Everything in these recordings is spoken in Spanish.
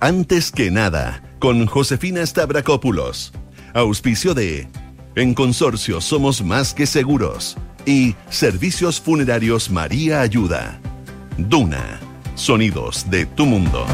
Antes que nada, con Josefina Stavrakopoulos. Auspicio de En Consorcio Somos Más que Seguros y Servicios Funerarios María Ayuda. Duna, sonidos de tu mundo.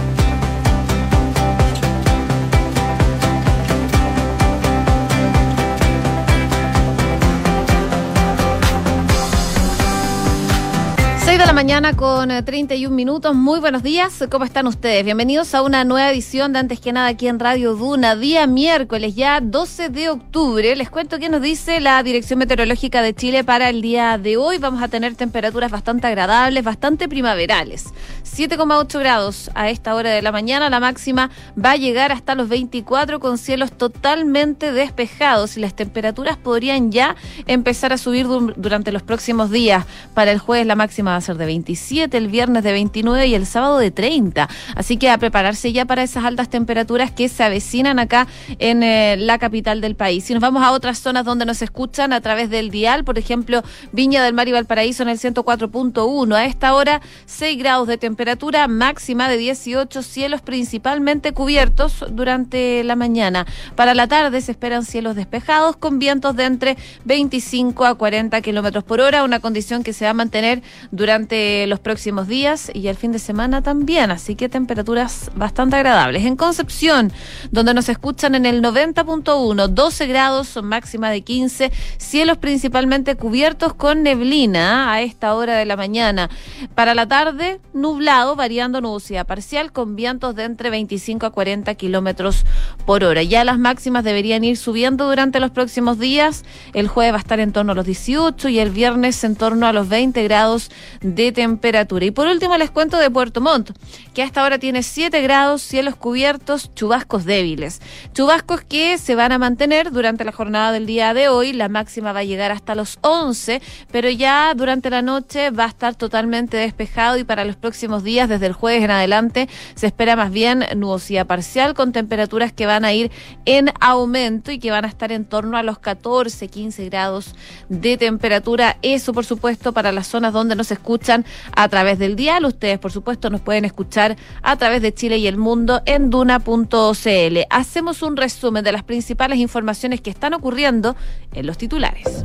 Mañana con 31 eh, minutos. Muy buenos días. ¿Cómo están ustedes? Bienvenidos a una nueva edición de Antes que nada aquí en Radio Duna, día miércoles, ya 12 de octubre. Les cuento qué nos dice la Dirección Meteorológica de Chile para el día de hoy. Vamos a tener temperaturas bastante agradables, bastante primaverales. 7,8 grados a esta hora de la mañana. La máxima va a llegar hasta los 24 con cielos totalmente despejados y las temperaturas podrían ya empezar a subir durante los próximos días. Para el jueves la máxima va a ser de 27, el viernes de 29 y el sábado de 30. Así que a prepararse ya para esas altas temperaturas que se avecinan acá en eh, la capital del país. Si nos vamos a otras zonas donde nos escuchan a través del dial, por ejemplo, Viña del Mar y Valparaíso en el 104.1. A esta hora, 6 grados de temperatura, máxima de 18, cielos principalmente cubiertos durante la mañana. Para la tarde se esperan cielos despejados con vientos de entre 25 a 40 kilómetros por hora, una condición que se va a mantener durante los próximos días y el fin de semana también, así que temperaturas bastante agradables. En Concepción, donde nos escuchan en el 90.1, 12 grados, máxima de 15, cielos principalmente cubiertos con neblina a esta hora de la mañana. Para la tarde, nublado, variando nubosidad parcial con vientos de entre 25 a 40 kilómetros hora. Ya las máximas deberían ir subiendo durante los próximos días. El jueves va a estar en torno a los 18 y el viernes en torno a los 20 grados de temperatura. Y por último les cuento de Puerto Montt, que hasta ahora tiene 7 grados, cielos cubiertos, chubascos débiles. Chubascos que se van a mantener durante la jornada del día de hoy. La máxima va a llegar hasta los 11, pero ya durante la noche va a estar totalmente despejado y para los próximos días, desde el jueves en adelante, se espera más bien nubosidad parcial con temperaturas que van a ir en aumento y que van a estar en torno a los 14, 15 grados de temperatura. Eso, por supuesto, para las zonas donde no se escuchan a través del dial. Ustedes, por supuesto, nos pueden escuchar a través de Chile y el mundo en duna.cl. Hacemos un resumen de las principales informaciones que están ocurriendo en los titulares.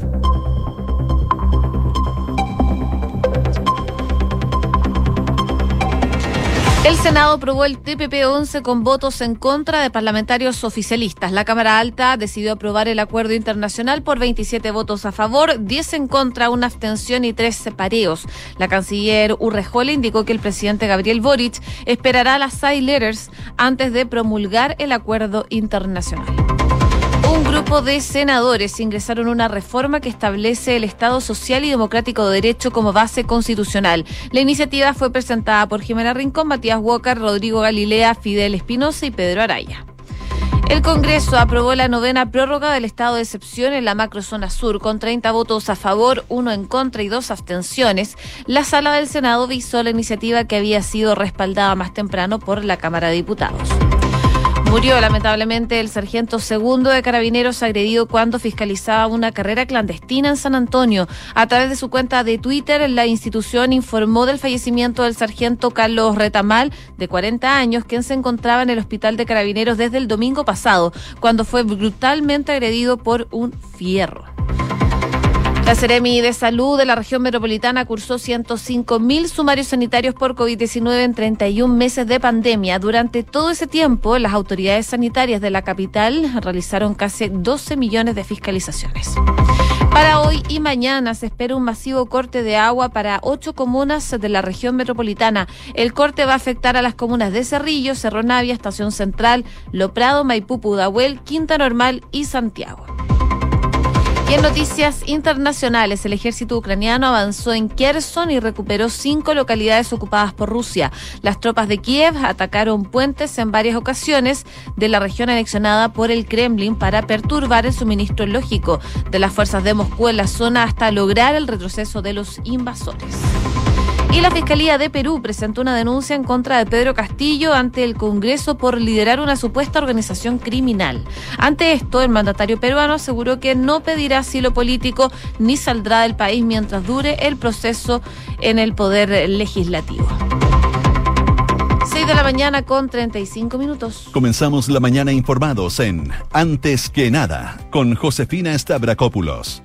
El Senado aprobó el TPP-11 con votos en contra de parlamentarios oficialistas. La Cámara Alta decidió aprobar el acuerdo internacional por 27 votos a favor, 10 en contra, una abstención y 3 separeos. La canciller Urrejola indicó que el presidente Gabriel Boric esperará las side letters antes de promulgar el acuerdo internacional. Un grupo de senadores ingresaron una reforma que establece el Estado Social y Democrático de Derecho como base constitucional. La iniciativa fue presentada por Jimena Rincón, Matías Walker, Rodrigo Galilea, Fidel Espinosa y Pedro Araya. El Congreso aprobó la novena prórroga del estado de excepción en la macrozona sur, con 30 votos a favor, uno en contra y dos abstenciones. La sala del Senado visó la iniciativa que había sido respaldada más temprano por la Cámara de Diputados. Murió lamentablemente el sargento segundo de carabineros agredido cuando fiscalizaba una carrera clandestina en San Antonio. A través de su cuenta de Twitter, la institución informó del fallecimiento del sargento Carlos Retamal, de 40 años, quien se encontraba en el hospital de carabineros desde el domingo pasado, cuando fue brutalmente agredido por un fierro. La Seremi de Salud de la región metropolitana cursó 105 mil sumarios sanitarios por COVID-19 en 31 meses de pandemia. Durante todo ese tiempo, las autoridades sanitarias de la capital realizaron casi 12 millones de fiscalizaciones. Para hoy y mañana se espera un masivo corte de agua para ocho comunas de la región metropolitana. El corte va a afectar a las comunas de Cerrillo, Cerro Navia, Estación Central, Loprado, Maipú, Pudahuel, Quinta Normal y Santiago. Y en noticias internacionales, el ejército ucraniano avanzó en Kherson y recuperó cinco localidades ocupadas por Rusia. Las tropas de Kiev atacaron puentes en varias ocasiones de la región anexionada por el Kremlin para perturbar el suministro lógico de las fuerzas de Moscú en la zona hasta lograr el retroceso de los invasores. Y la Fiscalía de Perú presentó una denuncia en contra de Pedro Castillo ante el Congreso por liderar una supuesta organización criminal. Ante esto, el mandatario peruano aseguró que no pedirá asilo político ni saldrá del país mientras dure el proceso en el poder legislativo de la mañana con 35 minutos. Comenzamos la mañana informados en Antes que nada con Josefina Stavrakopoulos.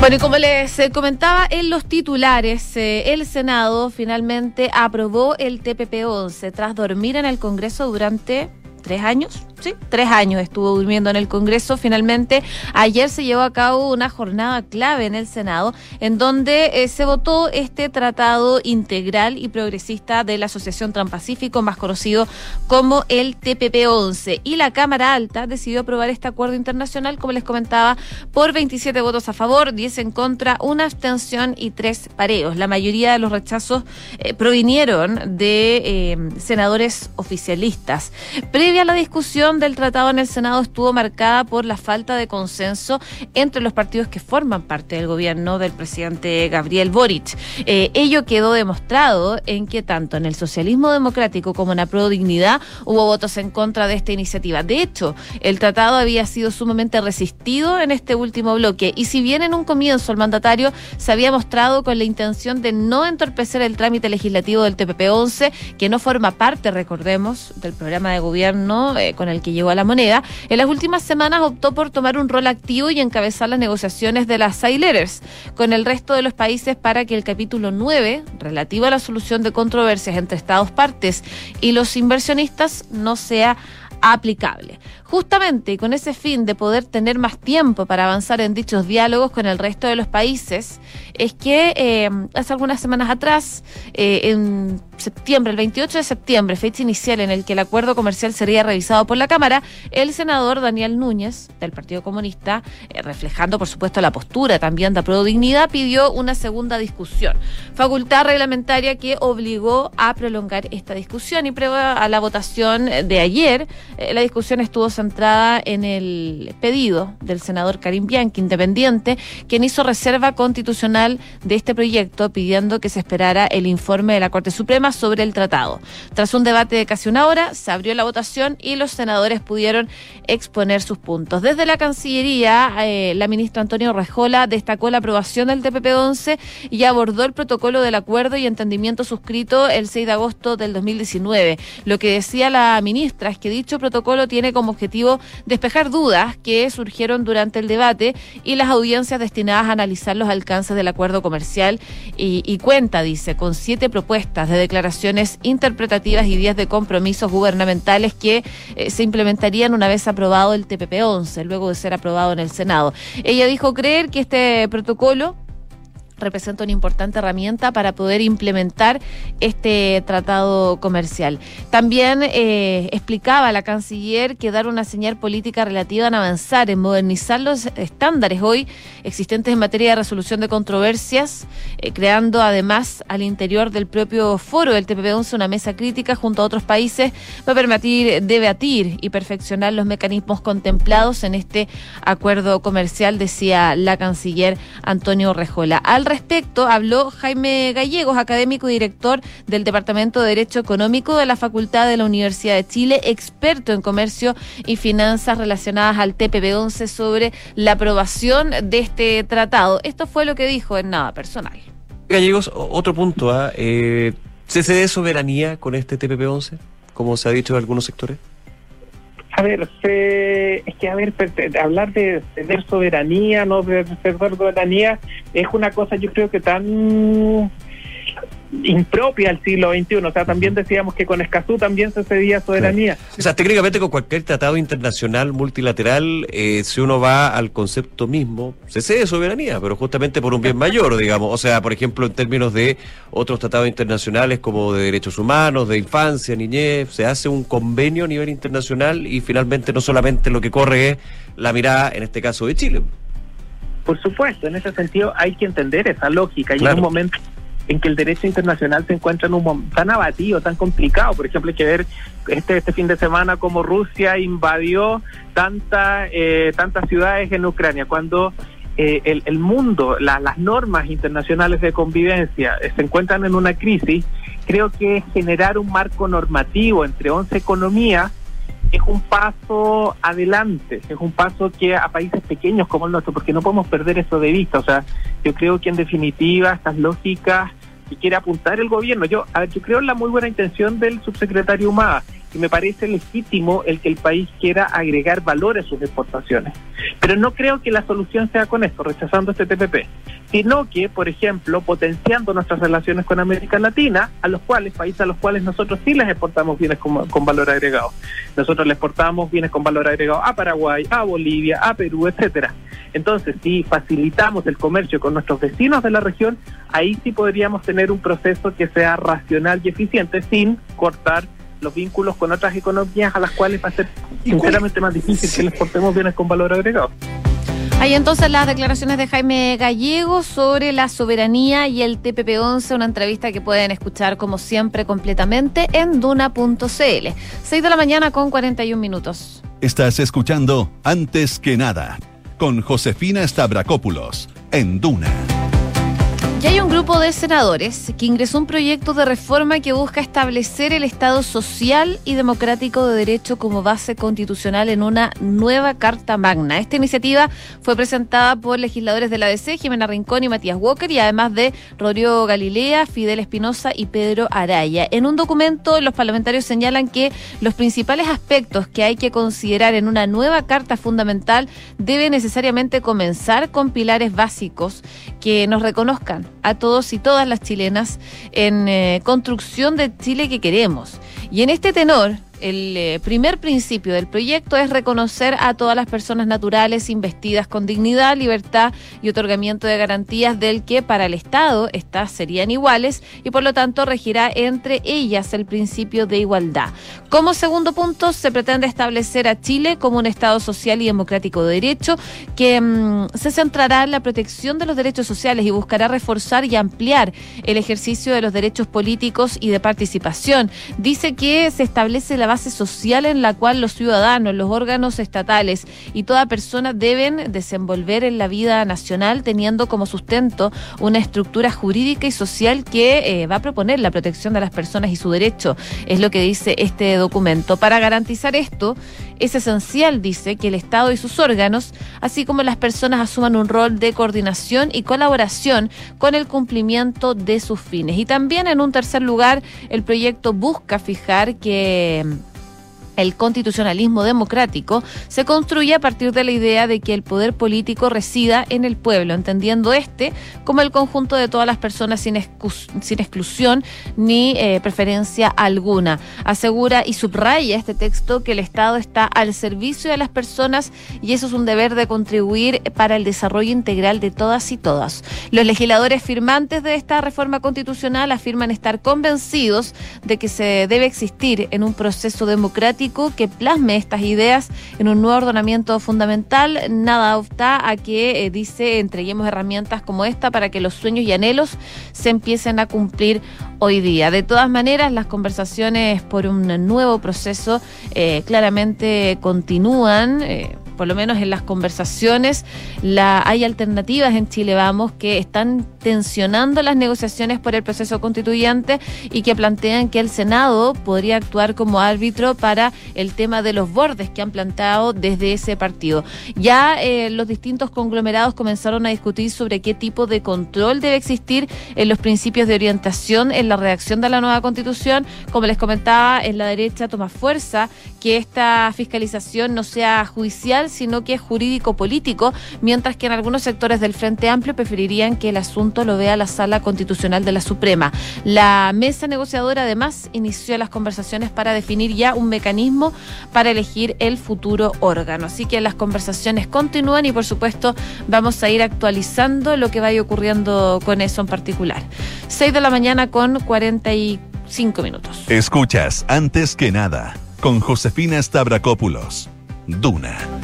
Bueno, y como les eh, comentaba en los titulares, eh, el Senado finalmente aprobó el TPP-11 tras dormir en el Congreso durante tres años. Sí, tres años estuvo durmiendo en el Congreso. Finalmente, ayer se llevó a cabo una jornada clave en el Senado, en donde eh, se votó este tratado integral y progresista de la Asociación Transpacífico, más conocido como el TPP-11. Y la Cámara Alta decidió aprobar este acuerdo internacional, como les comentaba, por 27 votos a favor, 10 en contra, una abstención y tres pareos. La mayoría de los rechazos eh, provinieron de eh, senadores oficialistas. Previa a la discusión, del tratado en el Senado estuvo marcada por la falta de consenso entre los partidos que forman parte del gobierno del presidente Gabriel Boric. Eh, ello quedó demostrado en que tanto en el socialismo democrático como en la Pro Dignidad hubo votos en contra de esta iniciativa. De hecho, el tratado había sido sumamente resistido en este último bloque y si bien en un comienzo el mandatario se había mostrado con la intención de no entorpecer el trámite legislativo del TPP-11, que no forma parte, recordemos, del programa de gobierno eh, con el que llegó a la moneda, en las últimas semanas optó por tomar un rol activo y encabezar las negociaciones de las side con el resto de los países para que el capítulo 9, relativo a la solución de controversias entre Estados partes y los inversionistas, no sea aplicable. Justamente con ese fin de poder tener más tiempo para avanzar en dichos diálogos con el resto de los países, es que eh, hace algunas semanas atrás, eh, en septiembre, el 28 de septiembre, fecha inicial en el que el acuerdo comercial sería revisado por la Cámara, el senador Daniel Núñez, del Partido Comunista, eh, reflejando por supuesto la postura también de Pro Dignidad, pidió una segunda discusión. Facultad reglamentaria que obligó a prolongar esta discusión y prueba a la votación de ayer, la discusión estuvo centrada en el pedido del senador Karim Bianchi, independiente, quien hizo reserva constitucional de este proyecto pidiendo que se esperara el informe de la Corte Suprema sobre el tratado. Tras un debate de casi una hora, se abrió la votación y los senadores pudieron exponer sus puntos. Desde la Cancillería, eh, la ministra Antonio Rejola destacó la aprobación del TPP-11 y abordó el protocolo del acuerdo y entendimiento suscrito el 6 de agosto del 2019. Lo que decía la ministra es que dicho protocolo tiene como objetivo despejar dudas que surgieron durante el debate y las audiencias destinadas a analizar los alcances de la acuerdo comercial y, cuenta, dice, con siete propuestas de declaraciones interpretativas y diez de compromisos gubernamentales que eh, se implementarían una vez aprobado el TPP-11, luego de ser aprobado en el Senado. Ella dijo creer que este protocolo representa una importante herramienta para poder implementar este tratado comercial. También eh, explicaba la canciller que dar una señal política relativa en avanzar, en modernizar los estándares hoy existentes en materia de resolución de controversias, eh, creando además al interior del propio foro del TPP-11 una mesa crítica junto a otros países va a permitir debatir y perfeccionar los mecanismos contemplados en este acuerdo comercial, decía la canciller Antonio Rejola. Al respecto habló Jaime Gallegos, académico y director del Departamento de Derecho Económico de la Facultad de la Universidad de Chile, experto en comercio y finanzas relacionadas al TPP-11 sobre la aprobación de este tratado. Esto fue lo que dijo en nada personal. Gallegos, otro punto, ¿ah? ¿eh? ¿se cede soberanía con este TPP-11, como se ha dicho en algunos sectores? A ver, es que, a ver, hablar de tener soberanía, no de perder soberanía, es una cosa yo creo que tan impropia al siglo XXI. O sea, también decíamos que con Escazú también se cedía soberanía. O sea, técnicamente con cualquier tratado internacional multilateral, eh, si uno va al concepto mismo, se cede soberanía, pero justamente por un bien mayor, digamos. O sea, por ejemplo, en términos de otros tratados internacionales como de derechos humanos, de infancia, niñez, se hace un convenio a nivel internacional y finalmente no solamente lo que corre es la mirada, en este caso, de Chile. Por supuesto, en ese sentido hay que entender esa lógica y en un momento en que el derecho internacional se encuentra en un tan abatido, tan complicado. Por ejemplo, hay que ver este, este fin de semana cómo Rusia invadió tanta, eh, tantas ciudades en Ucrania, cuando eh, el, el, mundo, las normas internacionales de convivencia eh, se encuentran en una crisis, creo que generar un marco normativo entre 11 economías es un paso adelante, es un paso que a países pequeños como el nuestro, porque no podemos perder eso de vista. O sea, yo creo que en definitiva estas lógicas que quiere apuntar el gobierno. Yo, yo creo en la muy buena intención del subsecretario Humada y me parece legítimo el que el país quiera agregar valor a sus exportaciones. Pero no creo que la solución sea con esto, rechazando este TPP, sino que, por ejemplo, potenciando nuestras relaciones con América Latina, a los cuales, países a los cuales nosotros sí les exportamos bienes con, con valor agregado. Nosotros le exportamos bienes con valor agregado a Paraguay, a Bolivia, a Perú, etcétera. Entonces, si facilitamos el comercio con nuestros vecinos de la región, ahí sí podríamos tener un proceso que sea racional y eficiente sin cortar los vínculos con otras economías a las cuales va a ser sinceramente más difícil que les portemos bienes con valor agregado. Hay entonces las declaraciones de Jaime Gallego sobre la soberanía y el TPP-11, una entrevista que pueden escuchar como siempre completamente en duna.cl. 6 de la mañana con 41 minutos. Estás escuchando Antes que nada con Josefina Stavrakopoulos en Duna. Ya hay un grupo de senadores que ingresó un proyecto de reforma que busca establecer el Estado social y democrático de derecho como base constitucional en una nueva Carta Magna. Esta iniciativa fue presentada por legisladores de la DC, Jimena Rincón y Matías Walker, y además de Rodrigo Galilea, Fidel Espinosa y Pedro Araya. En un documento, los parlamentarios señalan que los principales aspectos que hay que considerar en una nueva Carta Fundamental debe necesariamente comenzar con pilares básicos que nos reconozcan a todos y todas las chilenas en eh, construcción de Chile que queremos. Y en este tenor, el eh, primer principio del proyecto es reconocer a todas las personas naturales investidas con dignidad, libertad y otorgamiento de garantías del que para el Estado estas serían iguales y por lo tanto regirá entre ellas el principio de igualdad. Como segundo punto, se pretende establecer a Chile como un Estado social y democrático de derecho que mm, se centrará en la protección de los derechos sociales y buscará reforzar y ampliar el ejercicio de los derechos políticos y de participación. Dice que se establece la base social en la cual los ciudadanos, los órganos estatales y toda persona deben desenvolver en la vida nacional teniendo como sustento una estructura jurídica y social que eh, va a proponer la protección de las personas y su derecho. Es lo que dice este documento. Para garantizar esto, es esencial, dice, que el Estado y sus órganos, así como las personas, asuman un rol de coordinación y colaboración con el cumplimiento de sus fines. Y también, en un tercer lugar, el proyecto busca fijar que el constitucionalismo democrático se construye a partir de la idea de que el poder político resida en el pueblo, entendiendo este como el conjunto de todas las personas sin, sin exclusión ni eh, preferencia alguna. Asegura y subraya este texto que el Estado está al servicio de las personas y eso es un deber de contribuir para el desarrollo integral de todas y todas. Los legisladores firmantes de esta reforma constitucional afirman estar convencidos de que se debe existir en un proceso democrático que plasme estas ideas en un nuevo ordenamiento fundamental. Nada opta a que, eh, dice, entreguemos herramientas como esta para que los sueños y anhelos se empiecen a cumplir hoy día. De todas maneras, las conversaciones por un nuevo proceso eh, claramente continúan. Eh, por lo menos en las conversaciones, la, hay alternativas en Chile Vamos que están tensionando las negociaciones por el proceso constituyente y que plantean que el Senado podría actuar como árbitro para el tema de los bordes que han planteado desde ese partido. Ya eh, los distintos conglomerados comenzaron a discutir sobre qué tipo de control debe existir en los principios de orientación en la redacción de la nueva constitución. Como les comentaba, en la derecha toma fuerza que esta fiscalización no sea judicial, sino que es jurídico-político, mientras que en algunos sectores del Frente Amplio preferirían que el asunto lo vea la Sala Constitucional de la Suprema. La mesa negociadora además inició las conversaciones para definir ya un mecanismo para elegir el futuro órgano. Así que las conversaciones continúan y por supuesto vamos a ir actualizando lo que vaya ocurriendo con eso en particular. 6 de la mañana con 45 minutos. Escuchas antes que nada con Josefina Stavrakopoulos. Duna.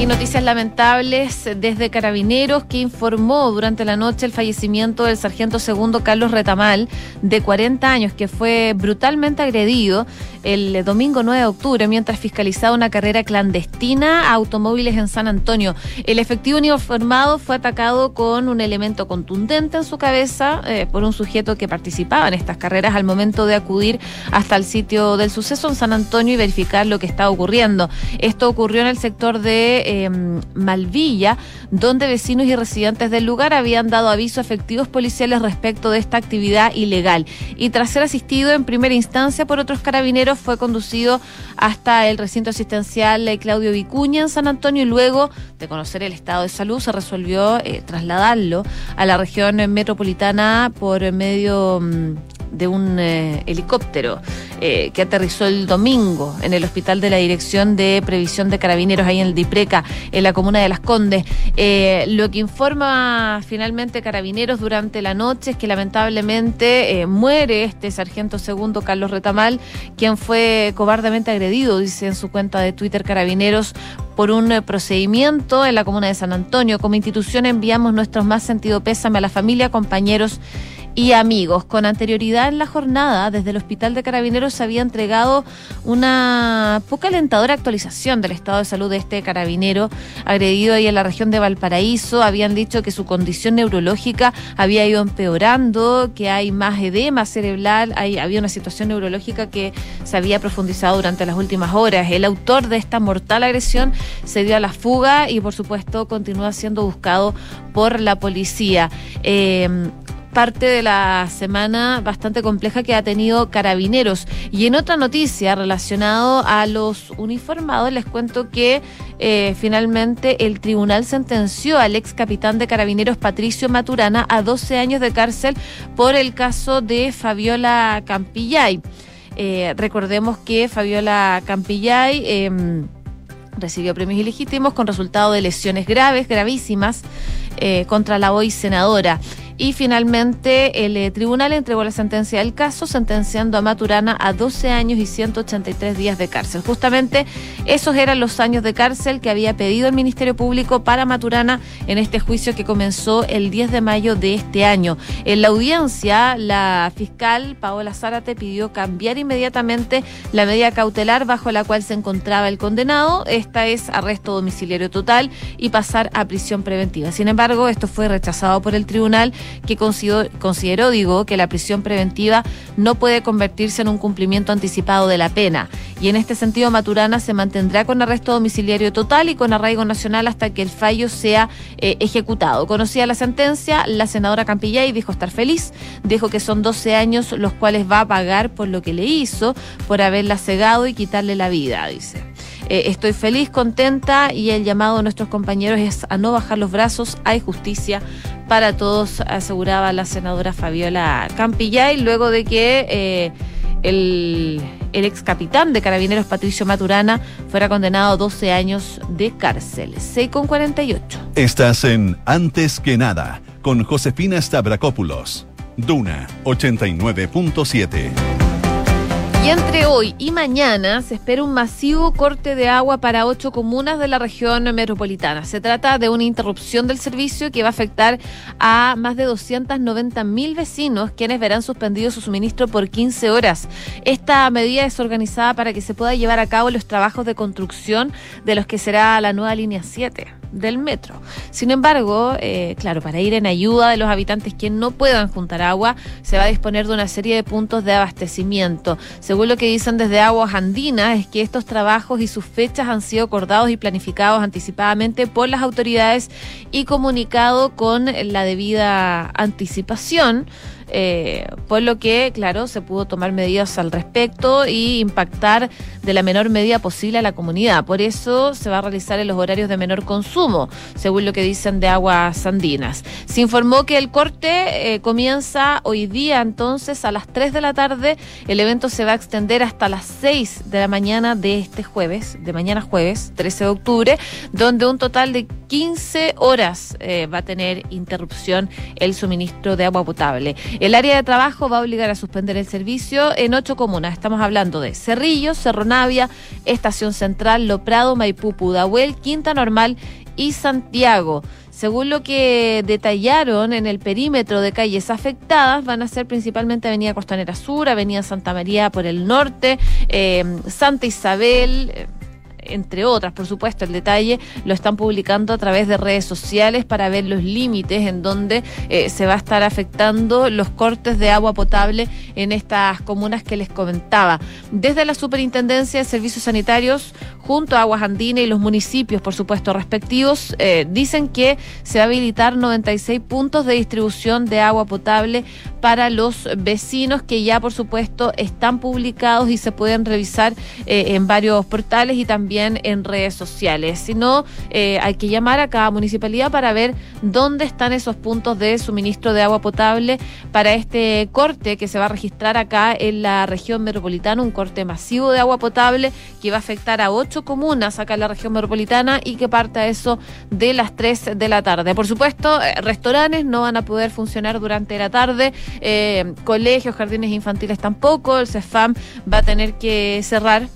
Y noticias lamentables desde Carabineros, que informó durante la noche el fallecimiento del sargento segundo Carlos Retamal, de 40 años, que fue brutalmente agredido el domingo 9 de octubre mientras fiscalizaba una carrera clandestina a automóviles en San Antonio. El efectivo uniformado fue atacado con un elemento contundente en su cabeza eh, por un sujeto que participaba en estas carreras al momento de acudir hasta el sitio del suceso en San Antonio y verificar lo que estaba ocurriendo. Esto ocurrió en el sector de em, Malvilla, donde vecinos y residentes del lugar habían dado aviso a efectivos policiales respecto de esta actividad ilegal. Y tras ser asistido en primera instancia por otros carabineros, fue conducido hasta el recinto asistencial Claudio Vicuña en San Antonio y luego de conocer el estado de salud se resolvió eh, trasladarlo a la región metropolitana por medio mm, de un eh, helicóptero eh, que aterrizó el domingo en el hospital de la Dirección de Previsión de Carabineros, ahí en el Dipreca, en la comuna de Las Condes. Eh, lo que informa finalmente Carabineros durante la noche es que lamentablemente muere este sargento segundo Carlos Retamal, quien fue cobardemente agredido, dice en su cuenta de Twitter Carabineros, por un procedimiento en la comuna de San Antonio. Como institución enviamos nuestros más sentido pésame a la familia, compañeros y amigos. Con anterioridad en la jornada, desde el Hospital de Carabineros se había entregado una poca alentadora actualización del estado de salud de este carabinero agredido ahí en la región de Valparaíso. Habían dicho que su condición neurológica había ido empeorando, que hay más edema cerebral, había una situación neurológica que se había profundizado durante las últimas horas. El autor de esta mortal agresión se dio a la fuga y por supuesto continúa siendo buscado por la policía. Eh, parte de la semana bastante compleja que ha tenido Carabineros. Y en otra noticia relacionado a los uniformados, les cuento que eh, finalmente el tribunal sentenció al ex capitán de Carabineros Patricio Maturana a 12 años de cárcel por el caso de Fabiola Campillay. Eh, recordemos que Fabiola Campillay em, recibió premios ilegítimos con resultado de lesiones graves, gravísimas, eh, contra la hoy senadora y finalmente el eh, tribunal entregó la sentencia del caso, sentenciando a Maturana a 12 años y 183 días de cárcel. Justamente esos eran los años de cárcel que había pedido el Ministerio Público para Maturana en este juicio que comenzó el 10 de mayo de este año. En la audiencia, la fiscal Paola Zárate pidió cambiar inmediatamente la medida cautelar bajo la cual se encontraba el condenado. Esta es arresto domiciliario total y pasar a prisión preventiva. Sin embargo, esto fue rechazado por el tribunal que consideró, digo, que la prisión preventiva no puede convertirse en un cumplimiento anticipado de la pena. Y en este sentido, Maturana se mantendrá con arresto domiciliario total y con arraigo nacional hasta que el fallo sea eh, ejecutado. Conocía la sentencia, la senadora Campillay dijo estar feliz, dijo que son 12 años los cuales va a pagar por lo que le hizo, por haberla cegado y quitarle la vida, dice. Eh, estoy feliz, contenta y el llamado a nuestros compañeros es a no bajar los brazos, hay justicia para todos, aseguraba la senadora Fabiola Campillay, luego de que eh, el, el, ex capitán de Carabineros Patricio Maturana fuera condenado a 12 años de cárcel. 6 con 48. Estás en Antes que nada con Josefina Stavrakopoulos. Duna 89.7. Y entre hoy y mañana se espera un masivo corte de agua para ocho comunas de la región metropolitana. Se trata de una interrupción del servicio que va a afectar a más de 290 mil vecinos, quienes verán suspendido su suministro por 15 horas. Esta medida es organizada para que se pueda llevar a cabo los trabajos de construcción de los que será la nueva línea 7 del metro. Sin embargo, eh, claro, para ir en ayuda de los habitantes que no puedan juntar agua, se va a disponer de una serie de puntos de abastecimiento. Según lo que dicen desde Aguas Andinas, es que estos trabajos y sus fechas han sido acordados y planificados anticipadamente por las autoridades y comunicado con la debida anticipación. Eh, por lo que, claro, se pudo tomar medidas al respecto y impactar de la menor medida posible a la comunidad. Por eso se va a realizar en los horarios de menor consumo, según lo que dicen de aguas andinas. Se informó que el corte eh, comienza hoy día, entonces, a las 3 de la tarde. El evento se va a extender hasta las 6 de la mañana de este jueves, de mañana jueves, 13 de octubre, donde un total de 15 horas eh, va a tener interrupción el suministro de agua potable. El área de trabajo va a obligar a suspender el servicio en ocho comunas. Estamos hablando de Cerrillo, Cerro Navia, Estación Central, Loprado, Maipú, Pudahuel, Quinta Normal y Santiago. Según lo que detallaron en el perímetro de calles afectadas, van a ser principalmente Avenida Costanera Sur, Avenida Santa María por el norte, eh, Santa Isabel. Eh, entre otras, por supuesto, el detalle lo están publicando a través de redes sociales para ver los límites en donde eh, se va a estar afectando los cortes de agua potable en estas comunas que les comentaba. Desde la Superintendencia de Servicios Sanitarios, junto a Aguas Andinas y los municipios, por supuesto, respectivos, eh, dicen que se va a habilitar 96 puntos de distribución de agua potable para los vecinos que ya, por supuesto, están publicados y se pueden revisar eh, en varios portales y también en redes sociales. Si no, eh, hay que llamar a cada municipalidad para ver dónde están esos puntos de suministro de agua potable para este corte que se va a registrar acá en la región metropolitana, un corte masivo de agua potable que va a afectar a ocho comunas acá en la región metropolitana y que parta eso de las 3 de la tarde. Por supuesto, eh, restaurantes no van a poder funcionar durante la tarde, eh, colegios, jardines infantiles tampoco, el CEFAM va a tener que cerrar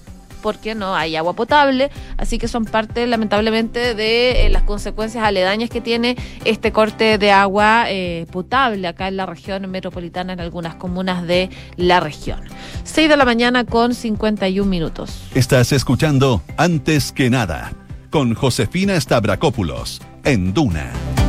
porque no hay agua potable, así que son parte lamentablemente de eh, las consecuencias aledañas que tiene este corte de agua eh, potable acá en la región metropolitana, en algunas comunas de la región. 6 de la mañana con 51 minutos. Estás escuchando Antes que nada con Josefina Stavrakopoulos en Duna.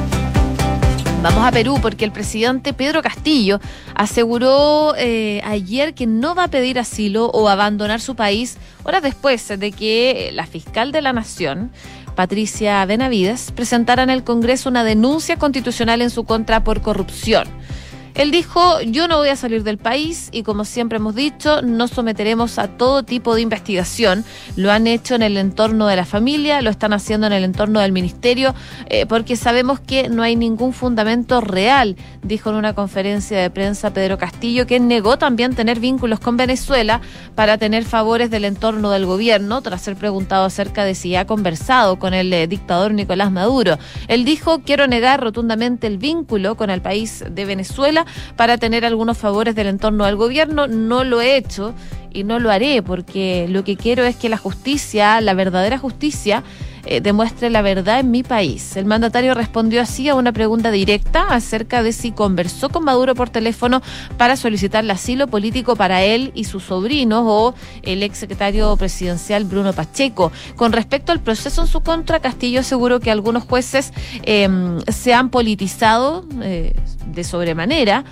Vamos a Perú porque el presidente Pedro Castillo aseguró eh, ayer que no va a pedir asilo o abandonar su país horas después de que la fiscal de la Nación, Patricia Benavides, presentara en el Congreso una denuncia constitucional en su contra por corrupción. Él dijo, yo no voy a salir del país y como siempre hemos dicho, nos someteremos a todo tipo de investigación. Lo han hecho en el entorno de la familia, lo están haciendo en el entorno del ministerio, eh, porque sabemos que no hay ningún fundamento real, dijo en una conferencia de prensa Pedro Castillo, que negó también tener vínculos con Venezuela para tener favores del entorno del gobierno, tras ser preguntado acerca de si ha conversado con el eh, dictador Nicolás Maduro. Él dijo, quiero negar rotundamente el vínculo con el país de Venezuela para tener algunos favores del entorno del gobierno. No lo he hecho y no lo haré porque lo que quiero es que la justicia, la verdadera justicia, eh, demuestre la verdad en mi país. El mandatario respondió así a una pregunta directa acerca de si conversó con Maduro por teléfono para solicitar el asilo político para él y sus sobrinos o el exsecretario presidencial Bruno Pacheco. Con respecto al proceso en su contra, Castillo aseguró que algunos jueces em, se han politizado eh, de sobremanera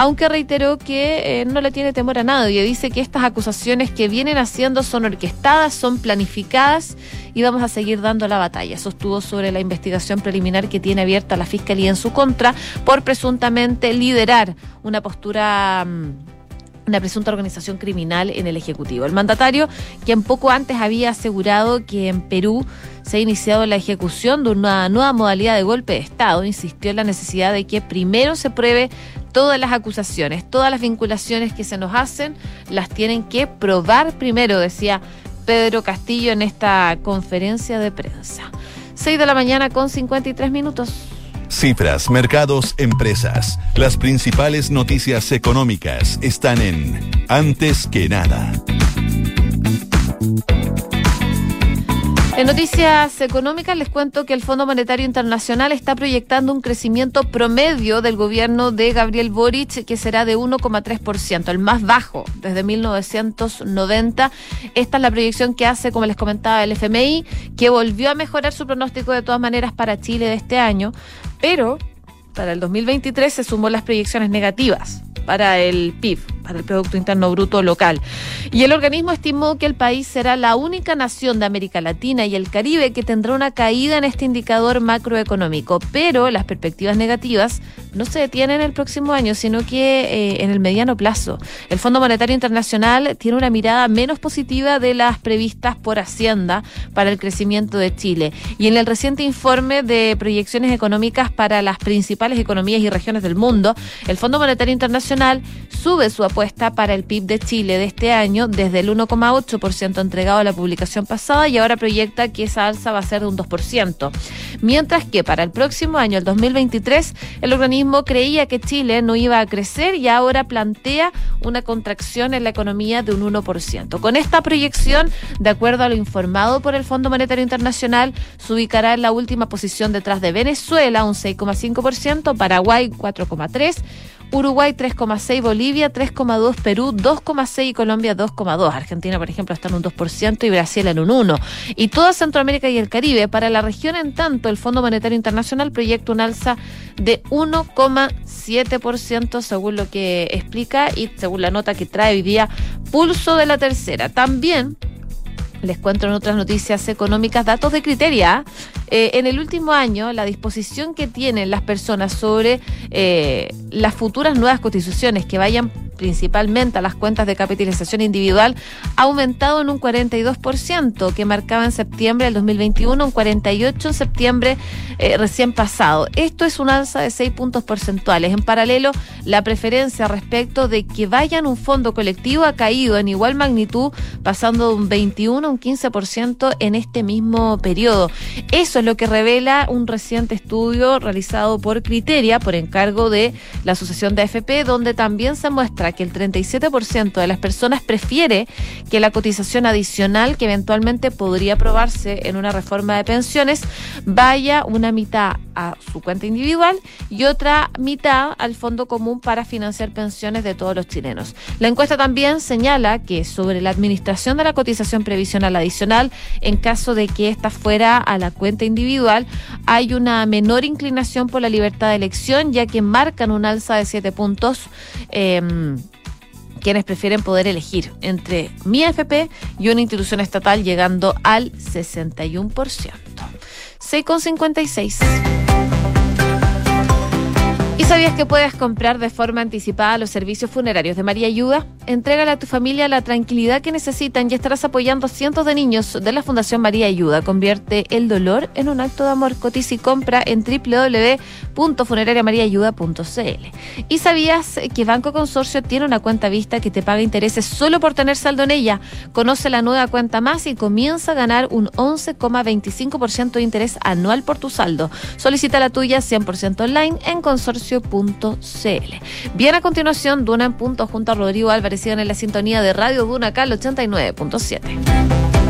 aunque reiteró que eh, no le tiene temor a nadie. Dice que estas acusaciones que vienen haciendo son orquestadas, son planificadas y vamos a seguir dando la batalla. Sostuvo sobre la investigación preliminar que tiene abierta la Fiscalía en su contra por presuntamente liderar una postura... Mm, una presunta organización criminal en el Ejecutivo. El mandatario, quien poco antes había asegurado que en Perú se ha iniciado la ejecución de una nueva modalidad de golpe de Estado, insistió en la necesidad de que primero se pruebe todas las acusaciones, todas las vinculaciones que se nos hacen, las tienen que probar primero, decía Pedro Castillo en esta conferencia de prensa. 6 de la mañana con 53 minutos. Cifras, mercados, empresas. Las principales noticias económicas están en Antes que nada. En noticias económicas les cuento que el Fondo Monetario Internacional está proyectando un crecimiento promedio del gobierno de Gabriel Boric que será de 1,3%, el más bajo desde 1990. Esta es la proyección que hace, como les comentaba, el FMI, que volvió a mejorar su pronóstico de todas maneras para Chile de este año, pero para el 2023 se sumó las proyecciones negativas para el PIB, para el Producto Interno Bruto local. Y el organismo estimó que el país será la única nación de América Latina y el Caribe que tendrá una caída en este indicador macroeconómico, pero las perspectivas negativas no se detienen el próximo año, sino que eh, en el mediano plazo. El Fondo Monetario Internacional tiene una mirada menos positiva de las previstas por Hacienda para el crecimiento de Chile. Y en el reciente informe de proyecciones económicas para las principales economías y regiones del mundo, el Fondo Monetario Internacional sube su apuesta para el PIB de Chile de este año desde el 1,8% entregado a la publicación pasada y ahora proyecta que esa alza va a ser de un 2%. Mientras que para el próximo año, el 2023, el organismo creía que Chile no iba a crecer y ahora plantea una contracción en la economía de un 1%. Con esta proyección, de acuerdo a lo informado por el Fondo Monetario Internacional, se ubicará en la última posición detrás de Venezuela, un 6,5%, Paraguay 4,3%, Uruguay 3,6%, Bolivia 3,2%, Perú 2,6% y Colombia 2,2%. Argentina, por ejemplo, está en un 2% y Brasil en un 1%. Y toda Centroamérica y el Caribe. Para la región, en tanto, el Fondo Monetario Internacional proyecta un alza de 1,7% según lo que explica y según la nota que trae hoy día Pulso de la Tercera. También les cuento en otras noticias económicas datos de criteria. Eh, en el último año, la disposición que tienen las personas sobre eh, las futuras nuevas constituciones que vayan principalmente a las cuentas de capitalización individual, ha aumentado en un 42%, que marcaba en septiembre del 2021, un 48% en septiembre eh, recién pasado. Esto es un alza de 6 puntos porcentuales. En paralelo, la preferencia respecto de que vayan un fondo colectivo ha caído en igual magnitud, pasando de un 21 a un 15% en este mismo periodo. Eso es lo que revela un reciente estudio realizado por Criteria, por encargo de la Asociación de AFP, donde también se muestra que el 37% de las personas prefiere que la cotización adicional que eventualmente podría aprobarse en una reforma de pensiones vaya una mitad a su cuenta individual y otra mitad al fondo común para financiar pensiones de todos los chilenos. La encuesta también señala que sobre la administración de la cotización previsional adicional, en caso de que ésta fuera a la cuenta individual, hay una menor inclinación por la libertad de elección, ya que marcan un alza de 7 puntos. Eh, quienes prefieren poder elegir entre mi AFP y una institución estatal llegando al 61%. 6,56. ¿Y sabías que puedes comprar de forma anticipada los servicios funerarios de María Ayuda? Entrégale a tu familia la tranquilidad que necesitan y estarás apoyando a cientos de niños de la Fundación María Ayuda. Convierte el dolor en un acto de amor. Cotiza y compra en www.funerariamariaayuda.cl. ¿Y sabías que Banco Consorcio tiene una cuenta vista que te paga intereses solo por tener saldo en ella? Conoce la nueva cuenta más y comienza a ganar un 11,25% de interés anual por tu saldo. Solicita la tuya 100% online en Consorcio Bien, a continuación, Duna en punto junto a Rodrigo Álvarez en la sintonía de Radio Duna acá al 89.7.